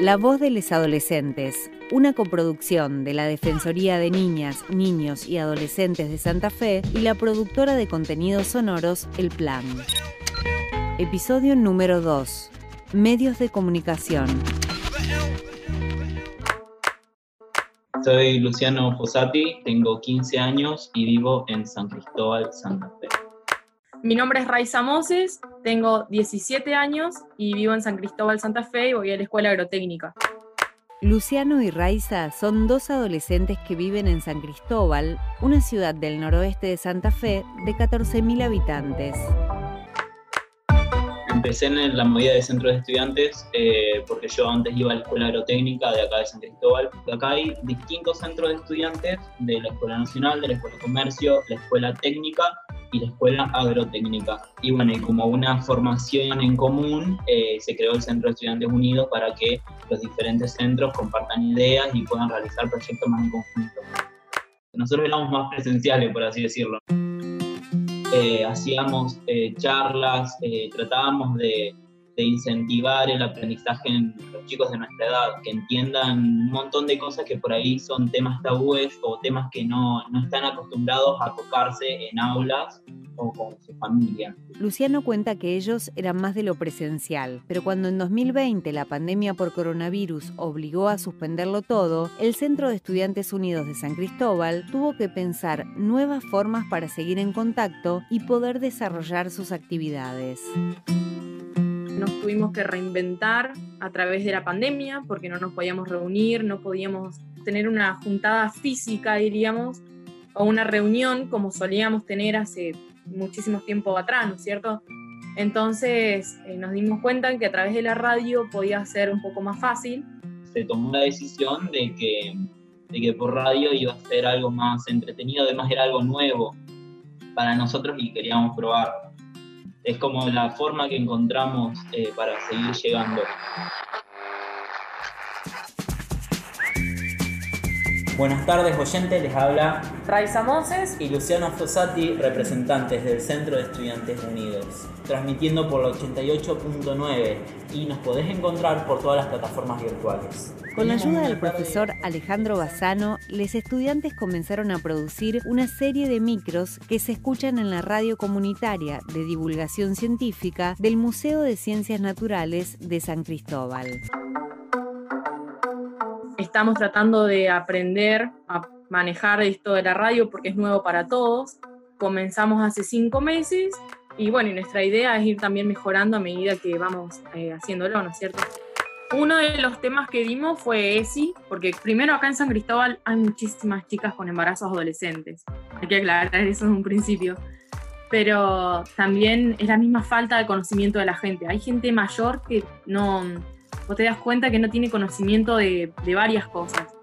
La voz de los adolescentes, una coproducción de la Defensoría de Niñas, Niños y Adolescentes de Santa Fe y la productora de contenidos sonoros El Plan. Episodio número 2. Medios de comunicación. Soy Luciano Fossati, tengo 15 años y vivo en San Cristóbal, Santa Fe. Mi nombre es Raiza Moses, tengo 17 años y vivo en San Cristóbal, Santa Fe y voy a la escuela agrotécnica. Luciano y Raiza son dos adolescentes que viven en San Cristóbal, una ciudad del noroeste de Santa Fe de 14.000 habitantes. Empecé en la movida de centro de estudiantes eh, porque yo antes iba a la escuela agrotécnica de acá de San Cristóbal. Acá hay distintos centros de estudiantes de la Escuela Nacional, de la Escuela de Comercio, la Escuela Técnica y la Escuela Agrotécnica. Y bueno, y como una formación en común, eh, se creó el Centro de Estudiantes Unidos para que los diferentes centros compartan ideas y puedan realizar proyectos más en conjunto. Nosotros éramos más presenciales, por así decirlo. Eh, hacíamos eh, charlas, tratábamos de de incentivar el aprendizaje en los chicos de nuestra edad, que entiendan un montón de cosas que por ahí son temas tabúes o temas que no, no están acostumbrados a tocarse en aulas o con su familia. Luciano cuenta que ellos eran más de lo presencial, pero cuando en 2020 la pandemia por coronavirus obligó a suspenderlo todo, el Centro de Estudiantes Unidos de San Cristóbal tuvo que pensar nuevas formas para seguir en contacto y poder desarrollar sus actividades nos tuvimos que reinventar a través de la pandemia porque no nos podíamos reunir, no podíamos tener una juntada física, diríamos, o una reunión como solíamos tener hace muchísimo tiempo atrás, ¿no es cierto? Entonces eh, nos dimos cuenta que a través de la radio podía ser un poco más fácil. Se tomó la decisión de que, de que por radio iba a ser algo más entretenido, además era algo nuevo para nosotros y queríamos probar es como la forma que encontramos eh, para seguir llegando. Buenas tardes, oyentes, les habla Raiza Moses y Luciano Fossati, representantes del Centro de Estudiantes Unidos, transmitiendo por la 88.9 y nos podés encontrar por todas las plataformas virtuales. Con la ayuda del profesor Alejandro Bassano, los estudiantes comenzaron a producir una serie de micros que se escuchan en la radio comunitaria de divulgación científica del Museo de Ciencias Naturales de San Cristóbal estamos tratando de aprender a manejar esto de la radio porque es nuevo para todos. Comenzamos hace cinco meses y bueno, nuestra idea es ir también mejorando a medida que vamos eh, haciéndolo, ¿no es cierto? Uno de los temas que dimos fue ESI, porque primero acá en San Cristóbal hay muchísimas chicas con embarazos adolescentes. Hay que aclarar eso en un principio. Pero también es la misma falta de conocimiento de la gente. Hay gente mayor que no, vos te das cuenta que no tiene conocimiento de, varias cosas.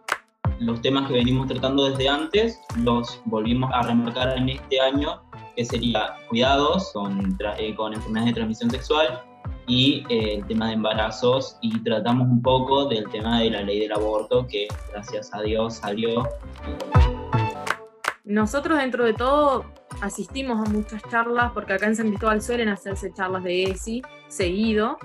Los temas que venimos tratando desde antes los volvimos a remarcar en este año, que sería cuidados con, eh, con enfermedades de transmisión sexual y eh, el tema de embarazos y tratamos un poco del tema de la ley del aborto que gracias a Dios salió. Nosotros dentro de todo asistimos a muchas charlas porque acá en San Cristóbal suelen hacerse charlas de ESI seguido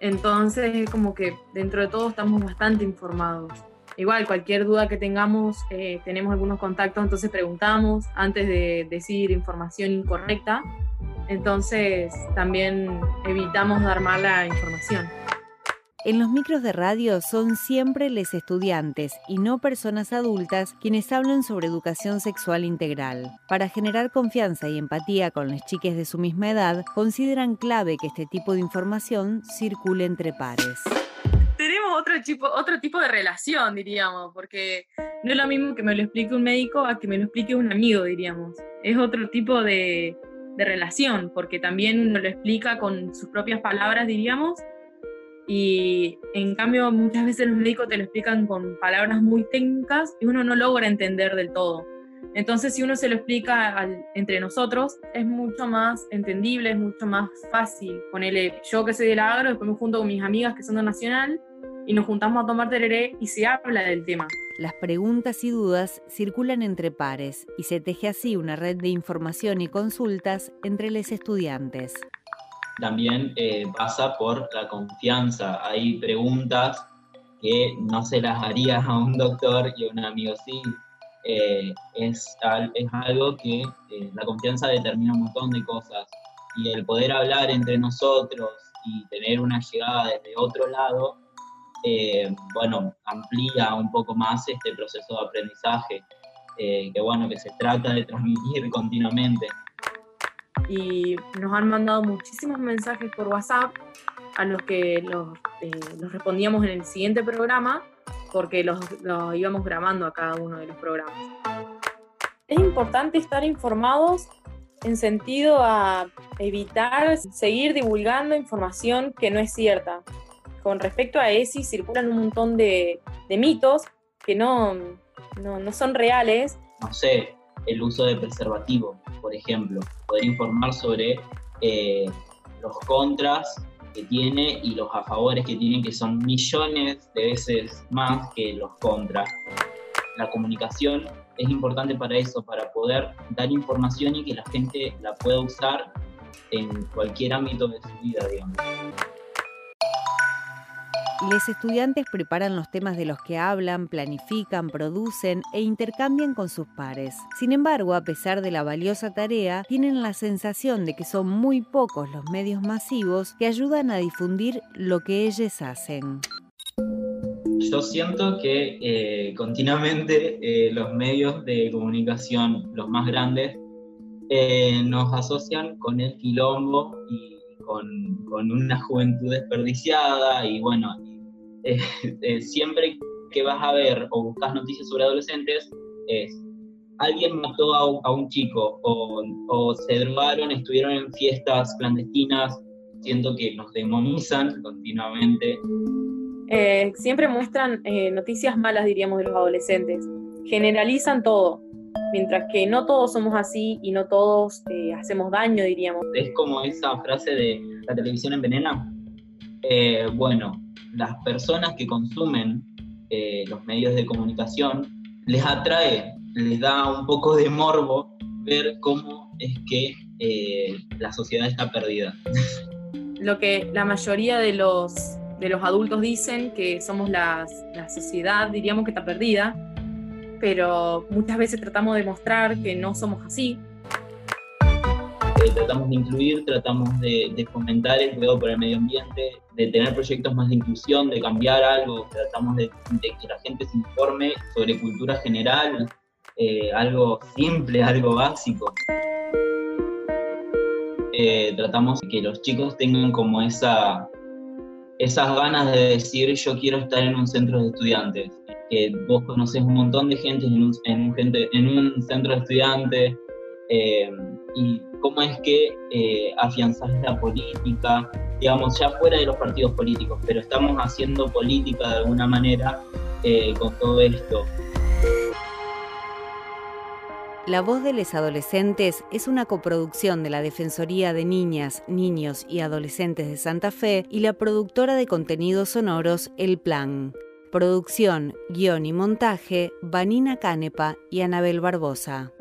entonces es como que dentro de todo estamos bastante informados. Igual, cualquier duda que tengamos, eh, tenemos algunos contactos, entonces preguntamos antes de decir información incorrecta. Entonces también evitamos dar mala información. En los micros de radio son siempre les estudiantes y no personas adultas quienes hablan sobre educación sexual integral. Para generar confianza y empatía con las chiques de su misma edad, consideran clave que este tipo de información circule entre pares tenemos otro tipo, otro tipo de relación, diríamos, porque no es lo mismo que me lo explique un médico a que me lo explique un amigo, diríamos. Es otro tipo de, de relación, porque también uno lo explica con sus propias palabras, diríamos, y en cambio muchas veces los médicos te lo explican con palabras muy técnicas y uno no logra entender del todo. Entonces si uno se lo explica entre nosotros es mucho más entendible, es mucho más fácil. Ponele, yo que soy del agro, después me junto con mis amigas que son de Nacional y nos juntamos a tomar tereré y se habla del tema. Las preguntas y dudas circulan entre pares y se teje así una red de información y consultas entre los estudiantes también eh, pasa por la confianza. Hay preguntas que no se las harías a un doctor y a un amigo sí. Eh, es, es, algo que eh, la confianza determina un montón de cosas y el poder hablar entre nosotros y tener una llegada desde otro lado, eh, bueno, amplía un poco más este proceso de aprendizaje, que bueno, que se trata de transmitir continuamente. Y nos han mandado muchísimos mensajes por WhatsApp a los que los, los respondíamos en el siguiente programa porque los, íbamos grabando a cada uno de los programas. Es importante estar informados en sentido a evitar seguir divulgando información que no es cierta. Con respecto a ESI circulan un montón de, mitos que no, no, son reales. No sé, el uso de preservativo, por ejemplo, poder informar sobre eh, los contras que tiene y los a favores que tiene, que son millones de veces más que los contras. La comunicación es importante para eso, para poder dar información y que la gente la pueda usar en cualquier ámbito de su vida, digamos. Los estudiantes preparan los temas de los que hablan, planifican, producen e intercambian con sus pares. Sin embargo, a pesar de la valiosa tarea, tienen la sensación de que son muy pocos los medios masivos que ayudan a difundir lo que ellos hacen. Yo siento que eh, continuamente eh, los medios de comunicación, los más grandes, eh, nos asocian con el quilombo y con, una juventud desperdiciada y bueno, eh, eh, siempre que vas a ver o buscas noticias sobre adolescentes es alguien mató a, un chico o, se drogaron, estuvieron en fiestas clandestinas, siento que nos demonizan continuamente. Eh, siempre muestran noticias malas, diríamos, de los adolescentes. Generalizan todo mientras que no todos somos así y no todos hacemos daño, diríamos. Es como esa frase de la televisión envenena. Eh, bueno, las personas que consumen eh, los medios de comunicación les atrae, les da un poco de morbo ver cómo es que la sociedad está perdida. Lo que la mayoría de los, de los adultos dicen, que somos la sociedad, diríamos que está perdida, pero muchas veces tratamos de mostrar que no somos así. Tratamos de incluir, tratamos de, fomentar el cuidado por el medio ambiente, de tener proyectos más de inclusión, de cambiar algo, tratamos de, que la gente se informe sobre cultura general, eh, algo simple, algo básico. Eh, tratamos de que los chicos tengan como esa, esas ganas de decir yo quiero estar en un centro de estudiantes que vos conoces un montón de gente en un, en gente, en un centro de estudiantes, eh, y cómo es que eh, afianzás la política, digamos, ya fuera de los partidos políticos, pero estamos haciendo política de alguna manera eh, con todo esto. La voz de los adolescentes es una coproducción de la Defensoría de Niñas, Niños y Adolescentes de Santa Fe y la productora de contenidos sonoros El Plan. Producción, guion y montaje, Vanina Canepa y Anabel Barbosa.